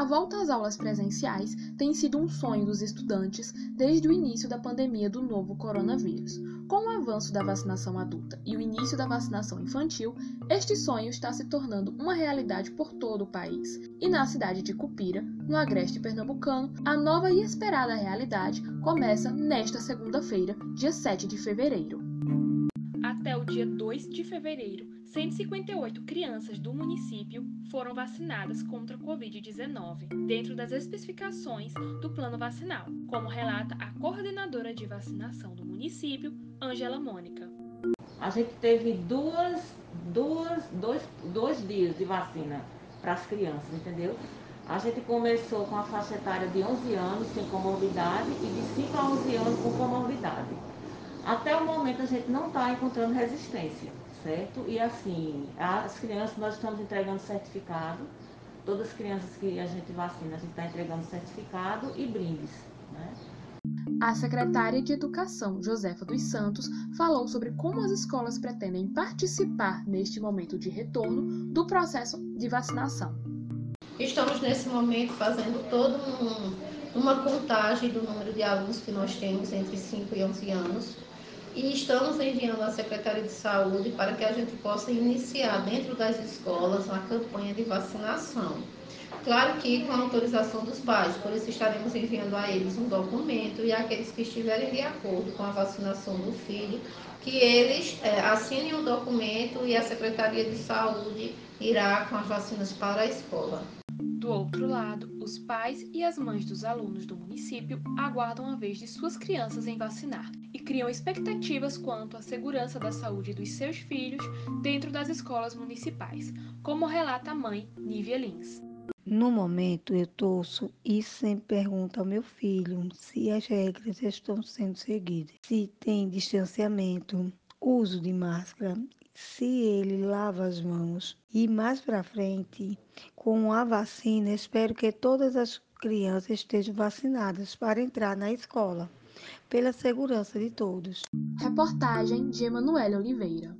A volta às aulas presenciais tem sido um sonho dos estudantes desde o início da pandemia do novo coronavírus. Com o avanço da vacinação adulta e o início da vacinação infantil, este sonho está se tornando uma realidade por todo o país. E na cidade de Cupira, no agreste pernambucano, a nova e esperada realidade começa nesta segunda-feira, dia 7 de fevereiro. Dia 2 de fevereiro, 158 crianças do município foram vacinadas contra a Covid-19, dentro das especificações do plano vacinal, como relata a coordenadora de vacinação do município, Ângela Mônica. A gente teve duas, duas, dois, dois dias de vacina para as crianças, entendeu? A gente começou com a faixa etária de 11 anos sem comorbidade e de 5 a 11 anos com comorbidade. Até o momento a gente não está encontrando resistência certo? E assim, as crianças, nós estamos entregando certificado, todas as crianças que a gente vacina, a gente está entregando certificado e brindes, né? A secretária de Educação, Josefa dos Santos, falou sobre como as escolas pretendem participar neste momento de retorno do processo de vacinação. Estamos nesse momento fazendo todo um, uma contagem do número de alunos que nós temos entre 5 e 11 anos e estamos enviando à Secretaria de Saúde para que a gente possa iniciar dentro das escolas uma campanha de vacinação. Claro que com a autorização dos pais, por isso estaremos enviando a eles um documento e aqueles que estiverem de acordo com a vacinação do filho, que eles é, assinem o documento e a Secretaria de Saúde irá com as vacinas para a escola. Do outro lado, os pais e as mães dos alunos do município aguardam a vez de suas crianças em vacinar e criam expectativas quanto à segurança da saúde dos seus filhos dentro das escolas municipais, como relata a mãe Nívia Lins. No momento, eu torço e sempre pergunto ao meu filho se as regras estão sendo seguidas, se tem distanciamento, uso de máscara se ele lava as mãos. E mais para frente, com a vacina, espero que todas as crianças estejam vacinadas para entrar na escola, pela segurança de todos. Reportagem de Emanuele Oliveira.